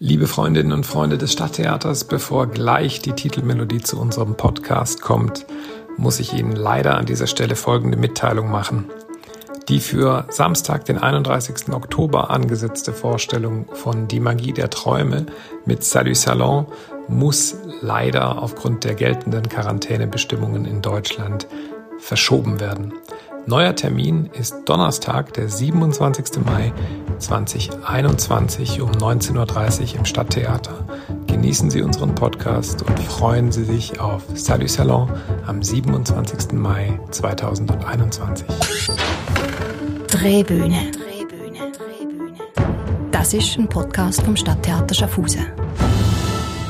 Liebe Freundinnen und Freunde des Stadttheaters, bevor gleich die Titelmelodie zu unserem Podcast kommt, muss ich Ihnen leider an dieser Stelle folgende Mitteilung machen. Die für Samstag, den 31. Oktober angesetzte Vorstellung von Die Magie der Träume mit Salut Salon muss leider aufgrund der geltenden Quarantänebestimmungen in Deutschland verschoben werden. Neuer Termin ist Donnerstag, der 27. Mai 2021 um 19.30 Uhr im Stadttheater. Genießen Sie unseren Podcast und freuen Sie sich auf Salut Salon am 27. Mai 2021. Drehbühne. Das ist ein Podcast vom Stadttheater Schaffhausen.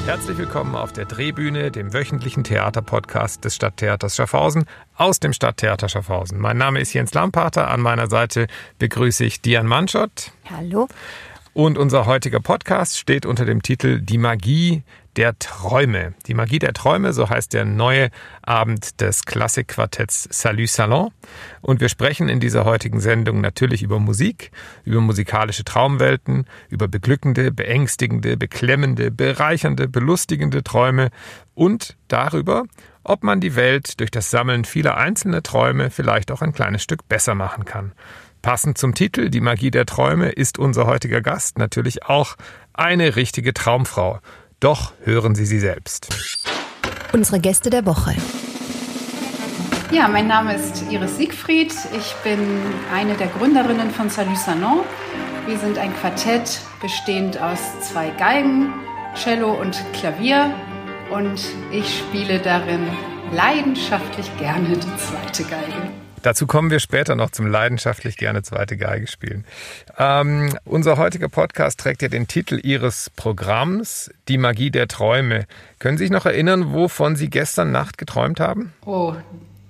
Herzlich willkommen auf der Drehbühne, dem wöchentlichen Theaterpodcast des Stadttheaters Schaffhausen aus dem Stadttheater Schaffhausen. Mein Name ist Jens Lampater. An meiner Seite begrüße ich Diane Manschott. Hallo. Und unser heutiger Podcast steht unter dem Titel Die Magie der Träume. Die Magie der Träume, so heißt der neue Abend des Klassikquartetts Salut Salon. Und wir sprechen in dieser heutigen Sendung natürlich über Musik, über musikalische Traumwelten, über beglückende, beängstigende, beklemmende, bereichernde, belustigende Träume und darüber, ob man die Welt durch das Sammeln vieler einzelner Träume vielleicht auch ein kleines Stück besser machen kann. Passend zum Titel Die Magie der Träume ist unser heutiger Gast natürlich auch eine richtige Traumfrau. Doch hören Sie sie selbst. Unsere Gäste der Woche. Ja, mein Name ist Iris Siegfried. Ich bin eine der Gründerinnen von Salut Salon. Wir sind ein Quartett bestehend aus zwei Geigen, Cello und Klavier. Und ich spiele darin leidenschaftlich gerne die zweite Geige. Dazu kommen wir später noch zum leidenschaftlich gerne zweite Geige spielen. Ähm, unser heutiger Podcast trägt ja den Titel Ihres Programms, Die Magie der Träume. Können Sie sich noch erinnern, wovon Sie gestern Nacht geträumt haben? Oh,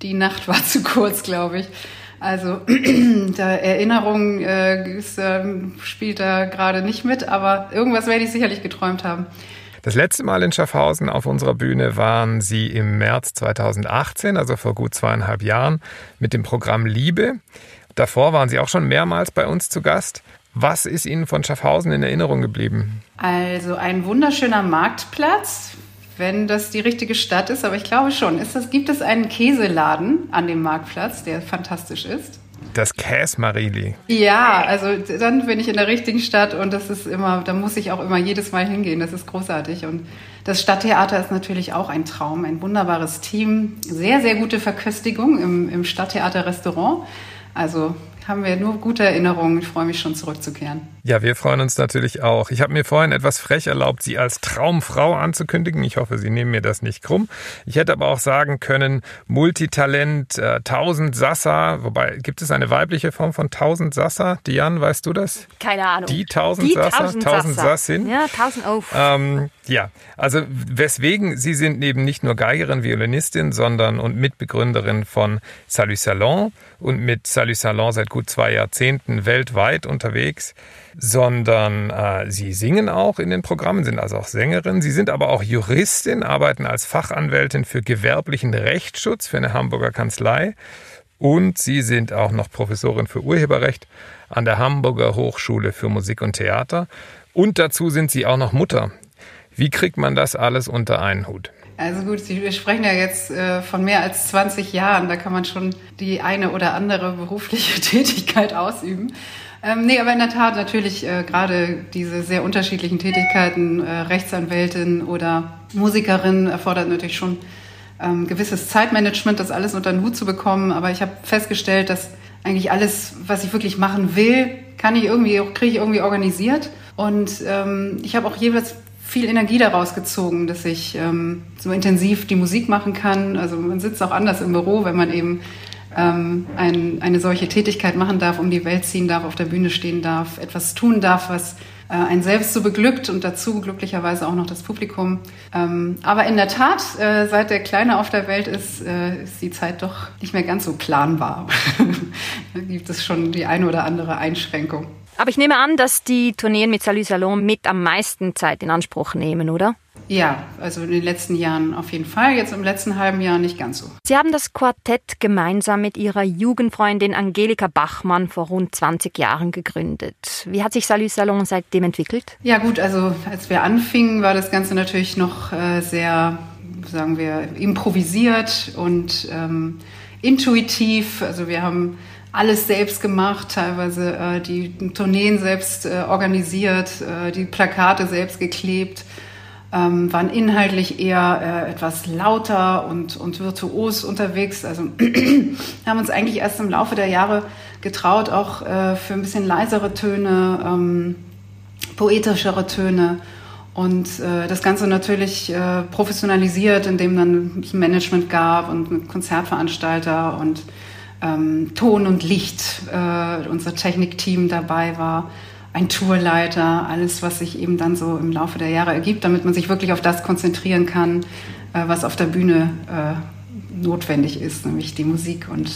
die Nacht war zu kurz, glaube ich. Also der Erinnerung äh, ist, äh, spielt da gerade nicht mit, aber irgendwas werde ich sicherlich geträumt haben. Das letzte Mal in Schaffhausen auf unserer Bühne waren Sie im März 2018, also vor gut zweieinhalb Jahren, mit dem Programm Liebe. Davor waren Sie auch schon mehrmals bei uns zu Gast. Was ist Ihnen von Schaffhausen in Erinnerung geblieben? Also ein wunderschöner Marktplatz, wenn das die richtige Stadt ist, aber ich glaube schon. Ist das, gibt es einen Käseladen an dem Marktplatz, der fantastisch ist? Das Käsmarili. Ja, also dann bin ich in der richtigen Stadt und das ist immer, da muss ich auch immer jedes Mal hingehen. Das ist großartig. Und das Stadttheater ist natürlich auch ein Traum, ein wunderbares Team, sehr, sehr gute Verköstigung im, im Stadttheater-Restaurant. Also haben wir nur gute Erinnerungen. Ich freue mich schon zurückzukehren. Ja, wir freuen uns natürlich auch. Ich habe mir vorhin etwas frech erlaubt, Sie als Traumfrau anzukündigen. Ich hoffe, Sie nehmen mir das nicht krumm. Ich hätte aber auch sagen können, Multitalent, äh, 1000 Sassa. Wobei, gibt es eine weibliche Form von 1000 Sassa? Diane, weißt du das? Keine Ahnung. Die 1000 Sassa? 1000 Sassin? Ja, 1000 auf. Ähm, ja, also weswegen Sie sind eben nicht nur Geigerin, Violinistin, sondern und Mitbegründerin von Salut Salon und mit Salut Salon seit gut zwei Jahrzehnten weltweit unterwegs, sondern äh, Sie singen auch in den Programmen, sind also auch Sängerin. Sie sind aber auch Juristin, arbeiten als Fachanwältin für gewerblichen Rechtsschutz für eine Hamburger Kanzlei und Sie sind auch noch Professorin für Urheberrecht an der Hamburger Hochschule für Musik und Theater. Und dazu sind Sie auch noch Mutter. Wie kriegt man das alles unter einen Hut? Also gut, wir sprechen ja jetzt äh, von mehr als 20 Jahren. Da kann man schon die eine oder andere berufliche Tätigkeit ausüben. Ähm, nee, aber in der Tat natürlich äh, gerade diese sehr unterschiedlichen Tätigkeiten, äh, Rechtsanwältin oder Musikerin, erfordert natürlich schon ähm, gewisses Zeitmanagement, das alles unter den Hut zu bekommen. Aber ich habe festgestellt, dass eigentlich alles, was ich wirklich machen will, kann ich irgendwie, kriege ich irgendwie organisiert. Und ähm, ich habe auch jeweils viel Energie daraus gezogen, dass ich ähm, so intensiv die Musik machen kann. Also man sitzt auch anders im Büro, wenn man eben ähm, ein, eine solche Tätigkeit machen darf, um die Welt ziehen darf, auf der Bühne stehen darf, etwas tun darf, was äh, einen selbst so beglückt und dazu glücklicherweise auch noch das Publikum. Ähm, aber in der Tat, äh, seit der Kleine auf der Welt ist, äh, ist die Zeit doch nicht mehr ganz so planbar. da gibt es schon die eine oder andere Einschränkung. Aber ich nehme an, dass die Tourneen mit Salut Salon mit am meisten Zeit in Anspruch nehmen, oder? Ja, also in den letzten Jahren auf jeden Fall, jetzt im letzten halben Jahr nicht ganz so. Sie haben das Quartett gemeinsam mit Ihrer Jugendfreundin Angelika Bachmann vor rund 20 Jahren gegründet. Wie hat sich Salü Salon seitdem entwickelt? Ja gut, also als wir anfingen, war das Ganze natürlich noch äh, sehr, sagen wir, improvisiert und ähm, intuitiv. Also wir haben alles selbst gemacht, teilweise äh, die Tourneen selbst äh, organisiert, äh, die Plakate selbst geklebt ähm, waren inhaltlich eher äh, etwas lauter und, und virtuos unterwegs. Also haben uns eigentlich erst im Laufe der Jahre getraut, auch äh, für ein bisschen leisere Töne, ähm, poetischere Töne und äh, das Ganze natürlich professionalisiert, indem dann Management gab und Konzertveranstalter und ähm, Ton und Licht, äh, unser Technikteam dabei war ein Tourleiter, alles, was sich eben dann so im Laufe der Jahre ergibt, damit man sich wirklich auf das konzentrieren kann, äh, was auf der Bühne äh, notwendig ist, nämlich die Musik und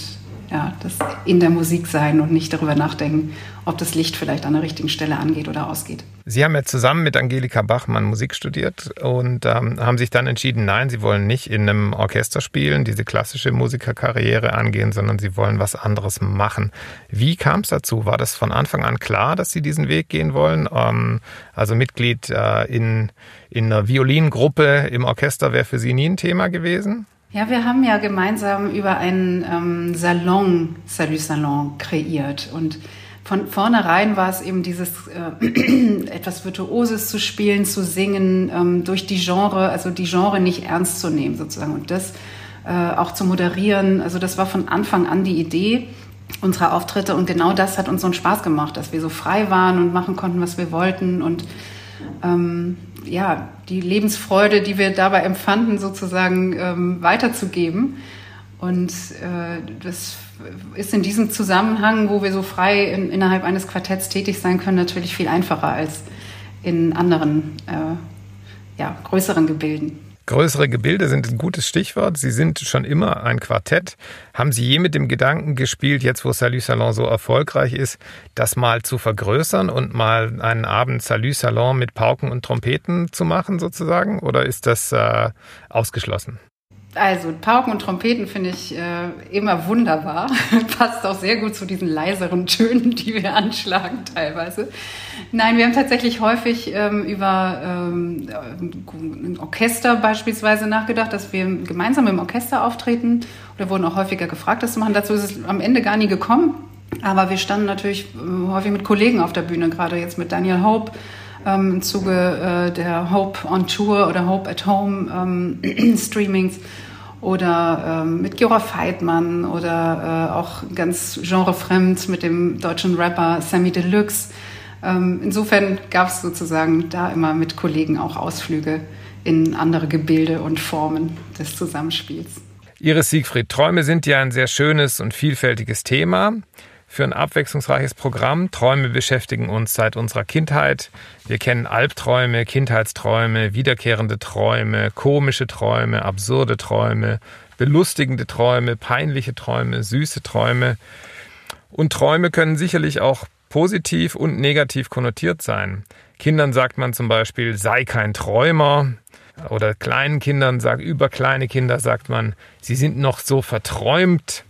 ja, das in der Musik sein und nicht darüber nachdenken, ob das Licht vielleicht an der richtigen Stelle angeht oder ausgeht. Sie haben ja zusammen mit Angelika Bachmann Musik studiert und ähm, haben sich dann entschieden, nein, Sie wollen nicht in einem Orchester spielen, diese klassische Musikerkarriere angehen, sondern Sie wollen was anderes machen. Wie kam es dazu? War das von Anfang an klar, dass Sie diesen Weg gehen wollen? Ähm, also Mitglied äh, in, in einer Violingruppe im Orchester wäre für Sie nie ein Thema gewesen? Ja, wir haben ja gemeinsam über einen ähm, Salon, Salut Salon, kreiert. Und von vornherein war es eben dieses äh, etwas Virtuoses zu spielen, zu singen, ähm, durch die Genre, also die Genre nicht ernst zu nehmen sozusagen. Und das äh, auch zu moderieren. Also das war von Anfang an die Idee unserer Auftritte. Und genau das hat uns so einen Spaß gemacht, dass wir so frei waren und machen konnten, was wir wollten. Und ähm, ja, die Lebensfreude, die wir dabei empfanden, sozusagen ähm, weiterzugeben. Und äh, das ist in diesem Zusammenhang, wo wir so frei in, innerhalb eines Quartetts tätig sein können, natürlich viel einfacher als in anderen, äh, ja, größeren Gebilden. Größere Gebilde sind ein gutes Stichwort. Sie sind schon immer ein Quartett. Haben Sie je mit dem Gedanken gespielt, jetzt wo Salut Salon so erfolgreich ist, das mal zu vergrößern und mal einen Abend Salut Salon mit Pauken und Trompeten zu machen sozusagen? Oder ist das äh, ausgeschlossen? Also Pauken und Trompeten finde ich äh, immer wunderbar. Passt auch sehr gut zu diesen leiseren Tönen, die wir anschlagen teilweise. Nein, wir haben tatsächlich häufig ähm, über ähm, ein Orchester beispielsweise nachgedacht, dass wir gemeinsam im Orchester auftreten. Oder wurden auch häufiger gefragt, das zu machen. Dazu ist es am Ende gar nie gekommen. Aber wir standen natürlich äh, häufig mit Kollegen auf der Bühne, gerade jetzt mit Daniel Hope ähm, im Zuge äh, der Hope on Tour oder Hope at Home ähm, Streamings oder ähm, mit Jura Feitmann oder äh, auch ganz genrefremd mit dem deutschen Rapper Sammy Deluxe. Ähm, insofern gab es sozusagen da immer mit Kollegen auch Ausflüge in andere Gebilde und Formen des Zusammenspiels. Ihre Siegfried, Träume sind ja ein sehr schönes und vielfältiges Thema für ein abwechslungsreiches Programm. Träume beschäftigen uns seit unserer Kindheit. Wir kennen Albträume, Kindheitsträume, wiederkehrende Träume, komische Träume, absurde Träume, belustigende Träume, peinliche Träume, süße Träume. Und Träume können sicherlich auch positiv und negativ konnotiert sein. Kindern sagt man zum Beispiel, sei kein Träumer. Oder kleinen Kindern sagt, über kleine Kinder sagt man, sie sind noch so verträumt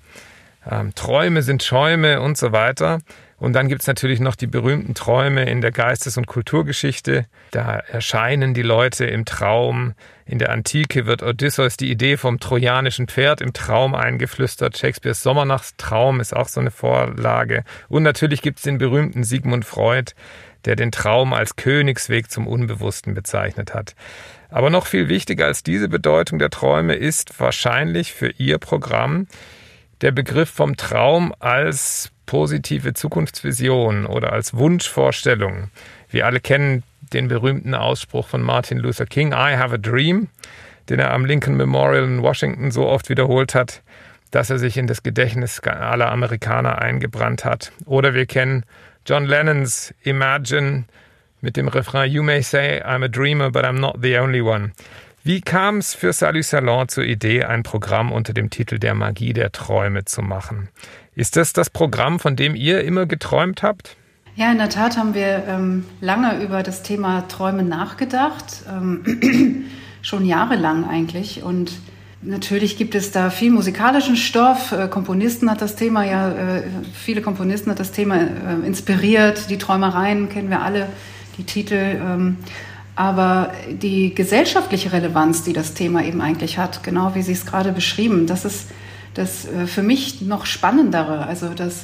ähm, Träume sind Schäume und so weiter. Und dann gibt's natürlich noch die berühmten Träume in der Geistes- und Kulturgeschichte. Da erscheinen die Leute im Traum. In der Antike wird Odysseus die Idee vom trojanischen Pferd im Traum eingeflüstert. Shakespeares Sommernachtstraum ist auch so eine Vorlage. Und natürlich gibt's den berühmten Sigmund Freud, der den Traum als Königsweg zum Unbewussten bezeichnet hat. Aber noch viel wichtiger als diese Bedeutung der Träume ist wahrscheinlich für Ihr Programm der Begriff vom Traum als positive Zukunftsvision oder als Wunschvorstellung. Wir alle kennen den berühmten Ausspruch von Martin Luther King, I have a dream, den er am Lincoln Memorial in Washington so oft wiederholt hat, dass er sich in das Gedächtnis aller Amerikaner eingebrannt hat. Oder wir kennen John Lennons Imagine mit dem Refrain You may say I'm a dreamer, but I'm not the only one. Wie kam es für Salut Salon zur Idee, ein Programm unter dem Titel Der Magie der Träume zu machen? Ist das das Programm, von dem ihr immer geträumt habt? Ja, in der Tat haben wir ähm, lange über das Thema Träume nachgedacht, ähm, schon jahrelang eigentlich. Und natürlich gibt es da viel musikalischen Stoff. Äh, Komponisten hat das Thema ja, äh, viele Komponisten hat das Thema äh, inspiriert. Die Träumereien kennen wir alle, die Titel. Ähm, aber die gesellschaftliche Relevanz, die das Thema eben eigentlich hat, genau wie Sie es gerade beschrieben, das ist das äh, für mich noch spannendere. Also dass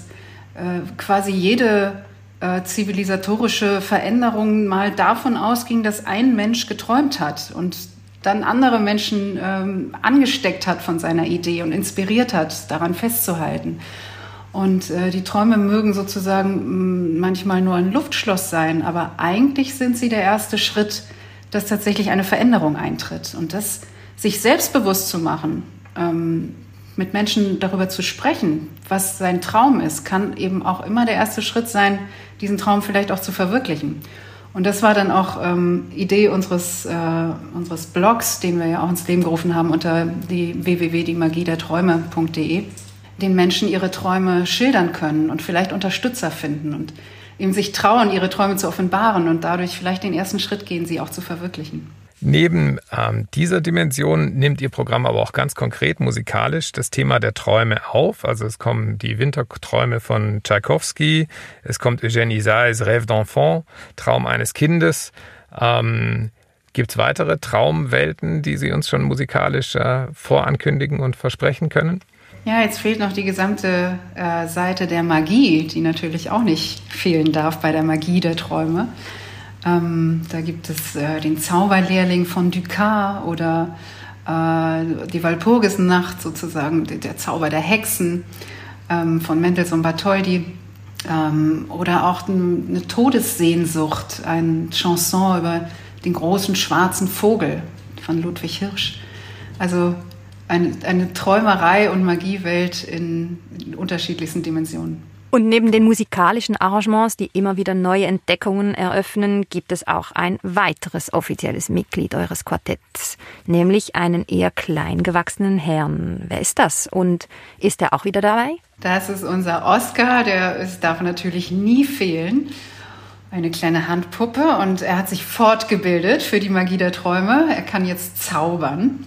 äh, quasi jede äh, zivilisatorische Veränderung mal davon ausging, dass ein Mensch geträumt hat und dann andere Menschen ähm, angesteckt hat von seiner Idee und inspiriert hat, daran festzuhalten. Und äh, die Träume mögen sozusagen manchmal nur ein Luftschloss sein, aber eigentlich sind sie der erste Schritt, dass tatsächlich eine Veränderung eintritt. Und das sich selbstbewusst zu machen, ähm, mit Menschen darüber zu sprechen, was sein Traum ist, kann eben auch immer der erste Schritt sein, diesen Traum vielleicht auch zu verwirklichen. Und das war dann auch ähm, Idee unseres, äh, unseres Blogs, den wir ja auch ins Leben gerufen haben unter die www.diemagiederträume.de, den Menschen ihre Träume schildern können und vielleicht Unterstützer finden und eben sich trauen, ihre Träume zu offenbaren und dadurch vielleicht den ersten Schritt gehen, sie auch zu verwirklichen. Neben ähm, dieser Dimension nimmt Ihr Programm aber auch ganz konkret musikalisch das Thema der Träume auf. Also es kommen die Winterträume von Tchaikovsky, es kommt Eugène Isais Rêve d'enfant, Traum eines Kindes. Ähm, Gibt es weitere Traumwelten, die Sie uns schon musikalisch äh, vorankündigen und versprechen können? Ja, jetzt fehlt noch die gesamte äh, Seite der Magie, die natürlich auch nicht fehlen darf bei der Magie der Träume. Ähm, da gibt es äh, den Zauberlehrling von Ducat oder äh, die Walpurgisnacht sozusagen, der Zauber der Hexen ähm, von Mendelssohn Bartholdy. Ähm, oder auch eine Todessehnsucht, ein Chanson über den großen schwarzen Vogel von Ludwig Hirsch. Also eine, eine Träumerei und Magiewelt in, in unterschiedlichsten Dimensionen. Und neben den musikalischen Arrangements, die immer wieder neue Entdeckungen eröffnen, gibt es auch ein weiteres offizielles Mitglied eures Quartetts, nämlich einen eher klein gewachsenen Herrn. Wer ist das? Und ist er auch wieder dabei? Das ist unser Oscar, der es darf natürlich nie fehlen. Eine kleine Handpuppe und er hat sich fortgebildet für die Magie der Träume. Er kann jetzt zaubern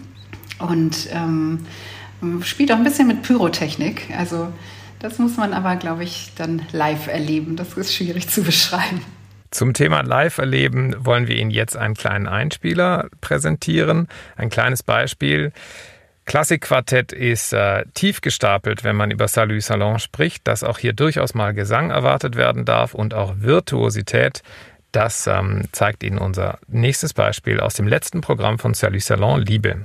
und ähm, spielt auch ein bisschen mit Pyrotechnik. Also das muss man aber, glaube ich, dann live erleben. Das ist schwierig zu beschreiben. Zum Thema Live-Erleben wollen wir Ihnen jetzt einen kleinen Einspieler präsentieren. Ein kleines Beispiel. Klassikquartett ist äh, tief gestapelt, wenn man über Salut Salon spricht, dass auch hier durchaus mal Gesang erwartet werden darf und auch Virtuosität. Das ähm, zeigt Ihnen unser nächstes Beispiel aus dem letzten Programm von Salut Salon, Liebe.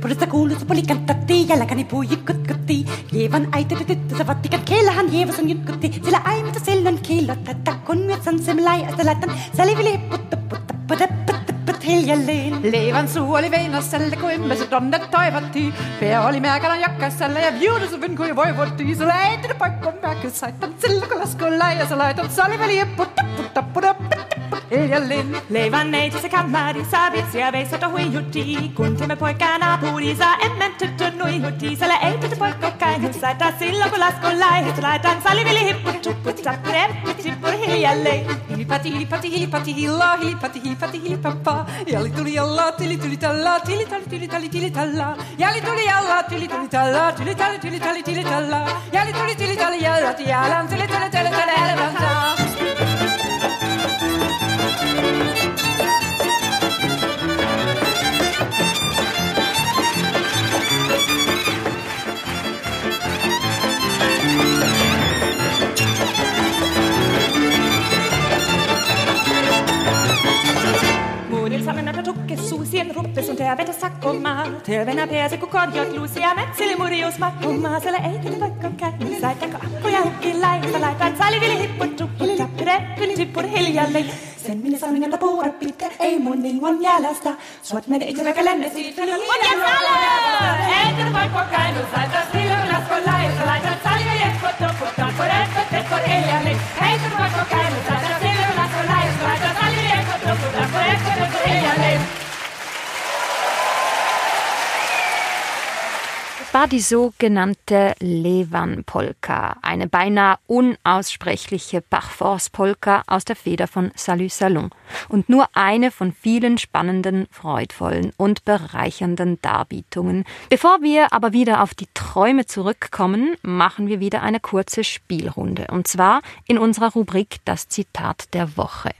Purista kuuluisa poli kanttatti, jälkäni puu jykkytkytti. Jeevan äiti tyttö vattikan keillähän jeevason jykkytti. Sillä ai mitä silloin kiillottaa, kun mietsan sem laajasta laitan. Sälivili putta putta putta putta putta hiljalleen. Leivän suu oli veinasselle, on ymmärsi tonne toivottiin. Pää oli määkälän jakkaiselle ja viudusuvin, kun voivottiin. Sulla ei tullut paikkoon pääkkyssä, että sillä kun laskuun läjä, sä laitat saliveli, puttu, puttu, puttu, puttu, Lilja-Linn Leiva nej till sig kammari Sabits jag vet svarta hui hjorti Kunti med pojkarna purisa Emmen tuttu nui hjorti Sälja ej tuttu pojk och kaj Hut sajta silla på laskolaj Hut laitan sali vili hippu tuppu Tappu reppu tippu hiljalleen Hilipati hilipati hilipati hilla Hilipati hilipati hilipappa Jali tuli jalla tili tuli talla Tili tali tili tali tili talla. Jali tuli jalla tili tuli talla Tili tali tili tali tili talla. Jali tuli tili tali jalla Tialan tili tili tili tili tili tili avete sacco ma te vena pese ku kod jot lusi a met sili muri os makko ma sele ei kete pakko kä sai tako akko ja ki lai sa lai päin sali vili hippu tuppu tappire vili sen minä sanon että puura pitkä ei mun ilman jäljestä suot mene itse vaikka lenne siitä on ja sala ei te pakko käinu sai ta sili lasko lai sa lai ta sali vili hippu tuppu tappire vili tippur hiljalle ei sai war die sogenannte Levan-Polka, eine beinahe unaussprechliche Parforce-Polka aus der Feder von Salut Salon und nur eine von vielen spannenden, freudvollen und bereichernden Darbietungen. Bevor wir aber wieder auf die Träume zurückkommen, machen wir wieder eine kurze Spielrunde und zwar in unserer Rubrik Das Zitat der Woche.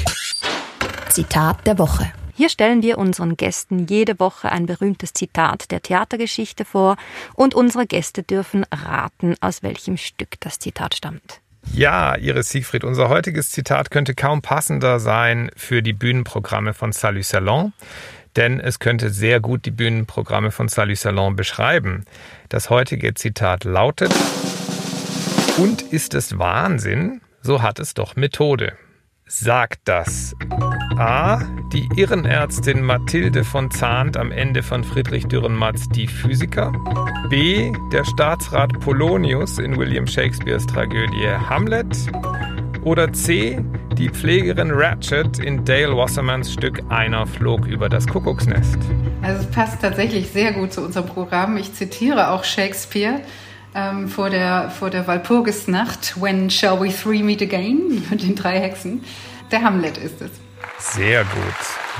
Zitat der Woche. Hier stellen wir unseren Gästen jede Woche ein berühmtes Zitat der Theatergeschichte vor und unsere Gäste dürfen raten, aus welchem Stück das Zitat stammt. Ja, Iris Siegfried, unser heutiges Zitat könnte kaum passender sein für die Bühnenprogramme von Salut Salon, denn es könnte sehr gut die Bühnenprogramme von Salut Salon beschreiben. Das heutige Zitat lautet, und ist es Wahnsinn, so hat es doch Methode sagt das? A. Die Irrenärztin Mathilde von Zahnt am Ende von Friedrich Dürrenmatts Die Physiker. B. Der Staatsrat Polonius in William Shakespeares Tragödie Hamlet. Oder C. Die Pflegerin Ratchet in Dale Wassermans Stück Einer flog über das Kuckucksnest. Also es passt tatsächlich sehr gut zu unserem Programm. Ich zitiere auch Shakespeare ähm, vor der, vor der Walpurgisnacht, When Shall We Three Meet Again, mit den drei Hexen. Der Hamlet ist es. Sehr gut.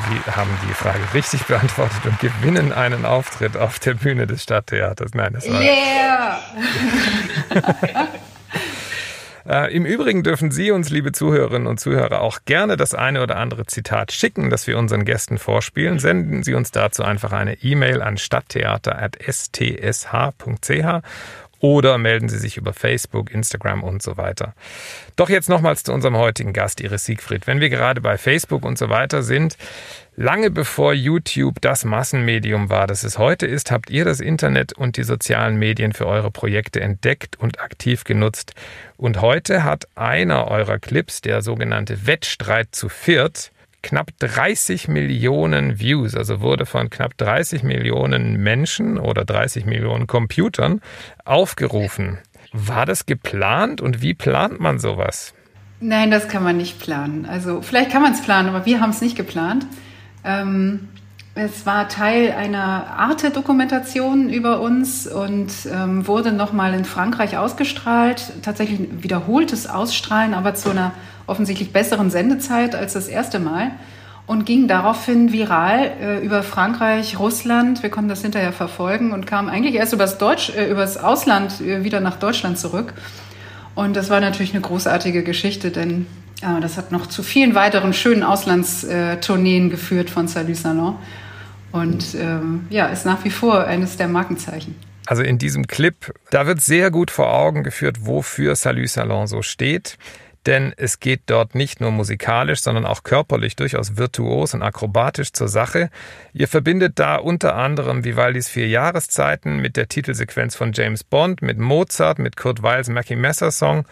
Sie haben die Frage richtig beantwortet und gewinnen einen Auftritt auf der Bühne des Stadttheaters. Nein, das war. Yeah! Äh, Im Übrigen dürfen Sie uns, liebe Zuhörerinnen und Zuhörer, auch gerne das eine oder andere Zitat schicken, das wir unseren Gästen vorspielen. Senden Sie uns dazu einfach eine E-Mail an stadttheater.stsh.ch oder melden Sie sich über Facebook, Instagram und so weiter. Doch jetzt nochmals zu unserem heutigen Gast, Iris Siegfried. Wenn wir gerade bei Facebook und so weiter sind, lange bevor YouTube das Massenmedium war, das es heute ist, habt ihr das Internet und die sozialen Medien für eure Projekte entdeckt und aktiv genutzt. Und heute hat einer eurer Clips, der sogenannte Wettstreit zu viert, knapp 30 Millionen Views, also wurde von knapp 30 Millionen Menschen oder 30 Millionen Computern aufgerufen. War das geplant und wie plant man sowas? Nein, das kann man nicht planen. Also vielleicht kann man es planen, aber wir haben es nicht geplant. Ähm, es war Teil einer Arte-Dokumentation über uns und ähm, wurde nochmal in Frankreich ausgestrahlt. Tatsächlich ein wiederholtes Ausstrahlen, aber zu einer offensichtlich besseren Sendezeit als das erste Mal und ging daraufhin viral äh, über Frankreich, Russland. Wir konnten das hinterher verfolgen und kamen eigentlich erst übers, Deutsch, äh, übers Ausland äh, wieder nach Deutschland zurück. Und das war natürlich eine großartige Geschichte, denn das hat noch zu vielen weiteren schönen Auslandstourneen geführt von Salut Salon. Und ähm, ja, ist nach wie vor eines der Markenzeichen. Also in diesem Clip, da wird sehr gut vor Augen geführt, wofür Salut Salon so steht denn es geht dort nicht nur musikalisch, sondern auch körperlich durchaus virtuos und akrobatisch zur Sache. Ihr verbindet da unter anderem Vivaldis vier Jahreszeiten mit der Titelsequenz von James Bond, mit Mozart, mit Kurt Weils Mackie Messer Song.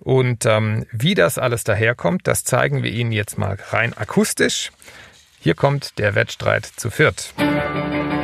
Und ähm, wie das alles daherkommt, das zeigen wir Ihnen jetzt mal rein akustisch. Hier kommt der Wettstreit zu viert. Iris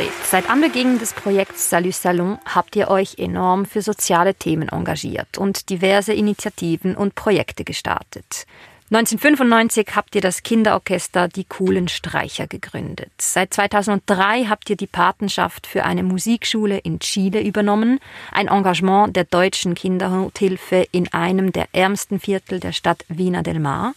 Siegfried, seit Anbeginn des Projekts Salut Salon habt ihr euch enorm für soziale Themen engagiert und diverse Initiativen und Projekte gestartet. 1995 habt ihr das Kinderorchester Die coolen Streicher gegründet. Seit 2003 habt ihr die Patenschaft für eine Musikschule in Chile übernommen, ein Engagement der deutschen Kindernothilfe in einem der ärmsten Viertel der Stadt Vina del Mar.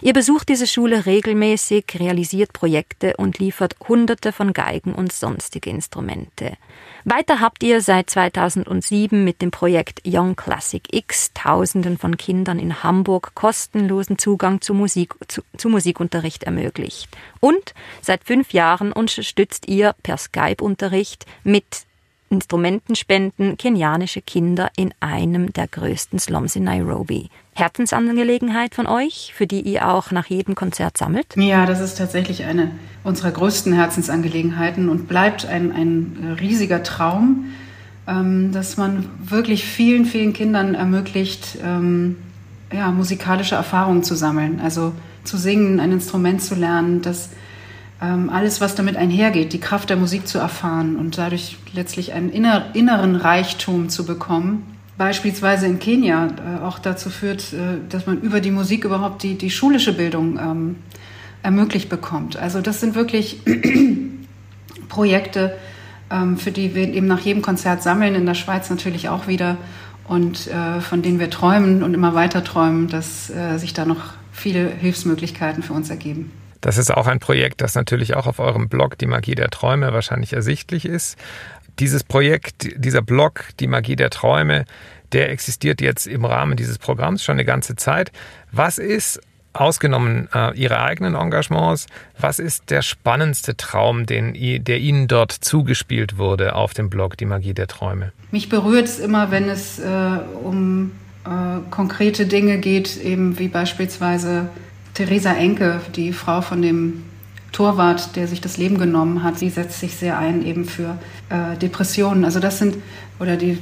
Ihr besucht diese Schule regelmäßig, realisiert Projekte und liefert Hunderte von Geigen und sonstige Instrumente. Weiter habt ihr seit 2007 mit dem Projekt Young Classic X Tausenden von Kindern in Hamburg kostenlosen Zugang zu, Musik, zu, zu Musikunterricht ermöglicht. Und seit fünf Jahren unterstützt ihr per Skype-Unterricht mit Instrumentenspenden kenianische Kinder in einem der größten Slums in Nairobi. Herzensangelegenheit von euch, für die ihr auch nach jedem Konzert sammelt? Ja, das ist tatsächlich eine unserer größten Herzensangelegenheiten und bleibt ein, ein riesiger Traum, ähm, dass man wirklich vielen, vielen Kindern ermöglicht, ähm, ja, musikalische Erfahrungen zu sammeln. Also zu singen, ein Instrument zu lernen, das ähm, alles, was damit einhergeht, die Kraft der Musik zu erfahren und dadurch letztlich einen inner, inneren Reichtum zu bekommen. Beispielsweise in Kenia äh, auch dazu führt, äh, dass man über die Musik überhaupt die, die schulische Bildung ähm, ermöglicht bekommt. Also das sind wirklich Projekte, ähm, für die wir eben nach jedem Konzert sammeln, in der Schweiz natürlich auch wieder und äh, von denen wir träumen und immer weiter träumen, dass äh, sich da noch viele Hilfsmöglichkeiten für uns ergeben. Das ist auch ein Projekt, das natürlich auch auf eurem Blog Die Magie der Träume wahrscheinlich ersichtlich ist. Dieses Projekt, dieser Blog Die Magie der Träume, der existiert jetzt im Rahmen dieses Programms schon eine ganze Zeit. Was ist ausgenommen äh, Ihre eigenen Engagements, was ist der spannendste Traum, den, der Ihnen dort zugespielt wurde auf dem Blog Die Magie der Träume? Mich berührt es immer, wenn es äh, um äh, konkrete Dinge geht, eben wie beispielsweise Theresa Enke, die Frau von dem Torwart, der sich das Leben genommen hat, sie setzt sich sehr ein eben für äh, Depressionen. Also das sind, oder die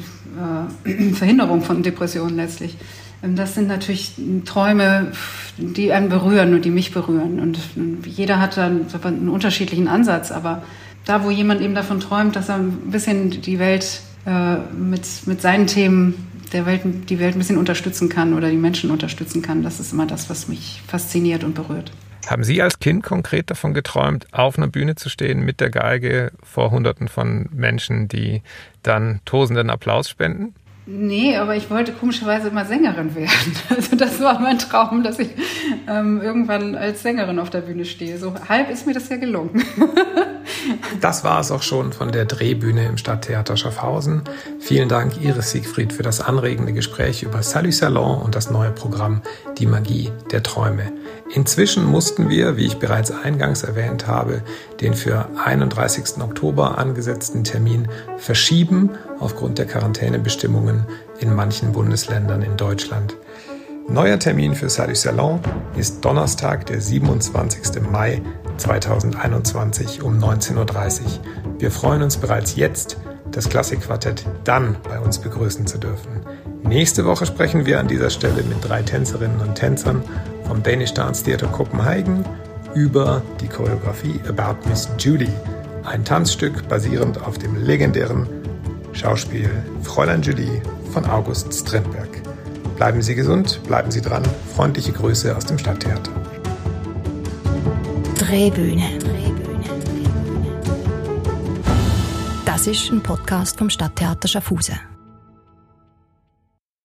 äh, Verhinderung von Depressionen letztlich. Ähm, das sind natürlich Träume, die einen berühren und die mich berühren. Und jeder hat dann einen unterschiedlichen Ansatz, aber da, wo jemand eben davon träumt, dass er ein bisschen die Welt äh, mit, mit seinen Themen der Welt, die Welt ein bisschen unterstützen kann oder die Menschen unterstützen kann. Das ist immer das, was mich fasziniert und berührt. Haben Sie als Kind konkret davon geträumt, auf einer Bühne zu stehen mit der Geige vor Hunderten von Menschen, die dann tosenden Applaus spenden? Nee, aber ich wollte komischerweise immer Sängerin werden. Also das war mein Traum, dass ich ähm, irgendwann als Sängerin auf der Bühne stehe. So halb ist mir das ja gelungen. das war es auch schon von der Drehbühne im Stadttheater Schaffhausen. Vielen Dank, Iris Siegfried, für das anregende Gespräch über Salut Salon und das neue Programm Die Magie der Träume. Inzwischen mussten wir, wie ich bereits eingangs erwähnt habe, den für 31. Oktober angesetzten Termin verschieben aufgrund der Quarantänebestimmungen in manchen Bundesländern in Deutschland. Neuer Termin für Salut Salon ist Donnerstag, der 27. Mai 2021 um 19.30 Uhr. Wir freuen uns bereits jetzt, das Klassikquartett dann bei uns begrüßen zu dürfen. Nächste Woche sprechen wir an dieser Stelle mit drei Tänzerinnen und Tänzern vom Danish Dance Theater Kopenhagen über die Choreografie About Miss Judy, ein Tanzstück basierend auf dem legendären Schauspiel Fräulein Julie von August Strindberg. Bleiben Sie gesund, bleiben Sie dran. Freundliche Grüße aus dem Stadttheater. Drehbühne. Das ist ein Podcast vom Stadttheater Schaffhausen.